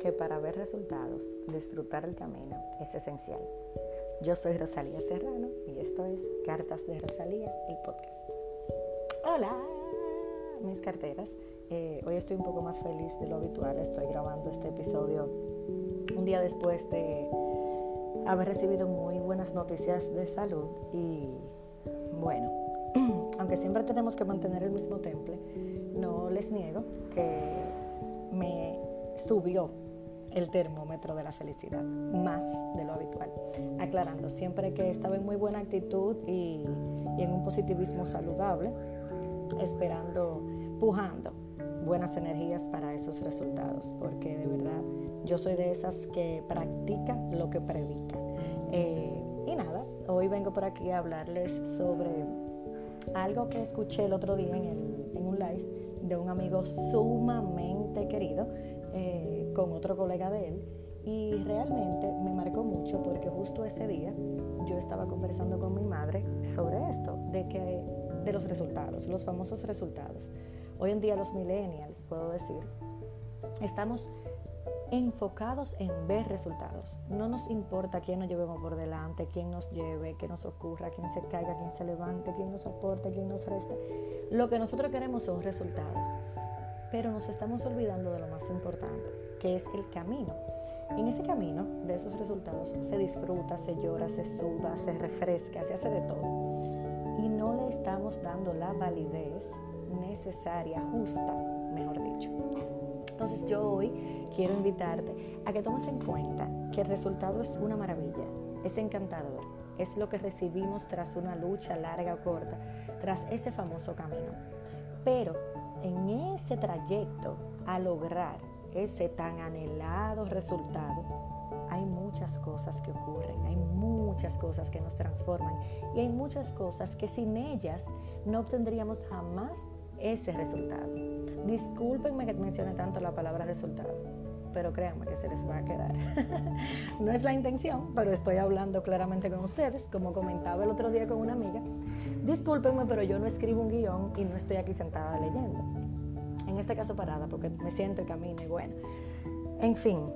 que para ver resultados, disfrutar el camino es esencial. Yo soy Rosalía Serrano y esto es Cartas de Rosalía, el podcast. Hola, mis carteras. Eh, hoy estoy un poco más feliz de lo habitual. Estoy grabando este episodio un día después de haber recibido muy buenas noticias de salud y bueno, aunque siempre tenemos que mantener el mismo temple, no les niego que me subió el termómetro de la felicidad, más de lo habitual. Aclarando, siempre que estaba en muy buena actitud y, en un positivismo saludable, esperando, pujando buenas energías para esos resultados, porque de verdad yo soy de esas que practica lo que predica. Eh, y nada, hoy vengo por aquí a hablarles sobre algo que escuché el otro día en, en un live de un amigo sumamente querido eh, con otro colega de él y realmente me marcó mucho porque justo ese día yo estaba conversando con mi madre sobre esto, de, que, de los resultados, los famosos resultados. Hoy en día los millennials, puedo decir, estamos enfocados en ver resultados. No nos importa quién nos llevemos por delante, quién nos lleve, qué nos ocurra, quién se caiga, quién se levante, quién nos aporte, quién nos resta. Lo que nosotros queremos son resultados. Pero nos estamos olvidando de lo más importante, que es el camino. En ese camino de esos resultados se disfruta, se llora, se suda, se refresca, se hace de todo. Y no le estamos dando la validez necesaria, justa, mejor dicho. Entonces yo hoy quiero invitarte a que tomes en cuenta que el resultado es una maravilla, es encantador, es lo que recibimos tras una lucha larga o corta, tras ese famoso camino. Pero en ese trayecto a lograr ese tan anhelado resultado, hay muchas cosas que ocurren, hay muchas cosas que nos transforman y hay muchas cosas que sin ellas no obtendríamos jamás ese resultado. Discúlpenme que mencione tanto la palabra resultado, pero créanme que se les va a quedar. no es la intención, pero estoy hablando claramente con ustedes, como comentaba el otro día con una amiga. Discúlpenme, pero yo no escribo un guion y no estoy aquí sentada leyendo. En este caso parada, porque me siento y camino y bueno. En fin,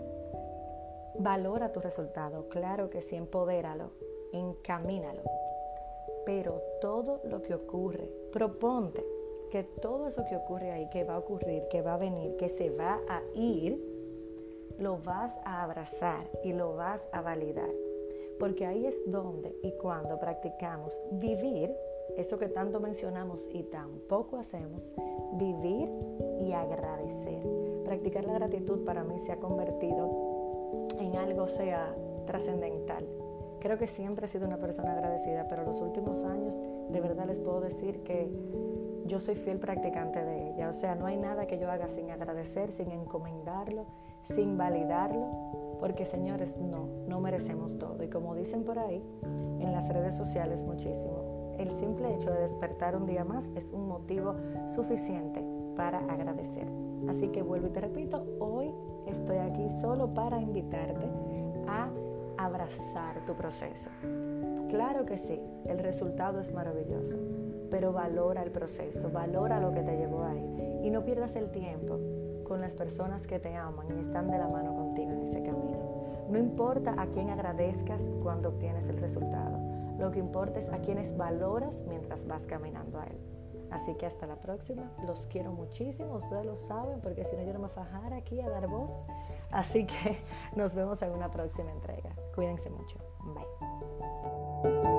valora tu resultado, claro que sí, empodéralo, encamínalo. Pero todo lo que ocurre, proponte que todo eso que ocurre ahí, que va a ocurrir, que va a venir, que se va a ir, lo vas a abrazar y lo vas a validar. Porque ahí es donde y cuando practicamos vivir, eso que tanto mencionamos y tampoco hacemos, vivir y agradecer. Practicar la gratitud para mí se ha convertido en algo sea trascendental. Creo que siempre he sido una persona agradecida, pero los últimos años de verdad les puedo decir que yo soy fiel practicante de ella. O sea, no hay nada que yo haga sin agradecer, sin encomendarlo, sin validarlo, porque señores, no, no merecemos todo. Y como dicen por ahí, en las redes sociales muchísimo, el simple hecho de despertar un día más es un motivo suficiente para agradecer. Así que vuelvo y te repito, hoy estoy aquí solo para invitarte a abrazar tu proceso. Claro que sí, el resultado es maravilloso pero valora el proceso, valora lo que te llevó ahí y no pierdas el tiempo con las personas que te aman y están de la mano contigo en ese camino. No importa a quién agradezcas cuando obtienes el resultado, lo que importa es a quienes valoras mientras vas caminando a él. Así que hasta la próxima, los quiero muchísimo, ustedes lo saben, porque si no yo no me fajara aquí a dar voz. Así que nos vemos en una próxima entrega. Cuídense mucho. Bye.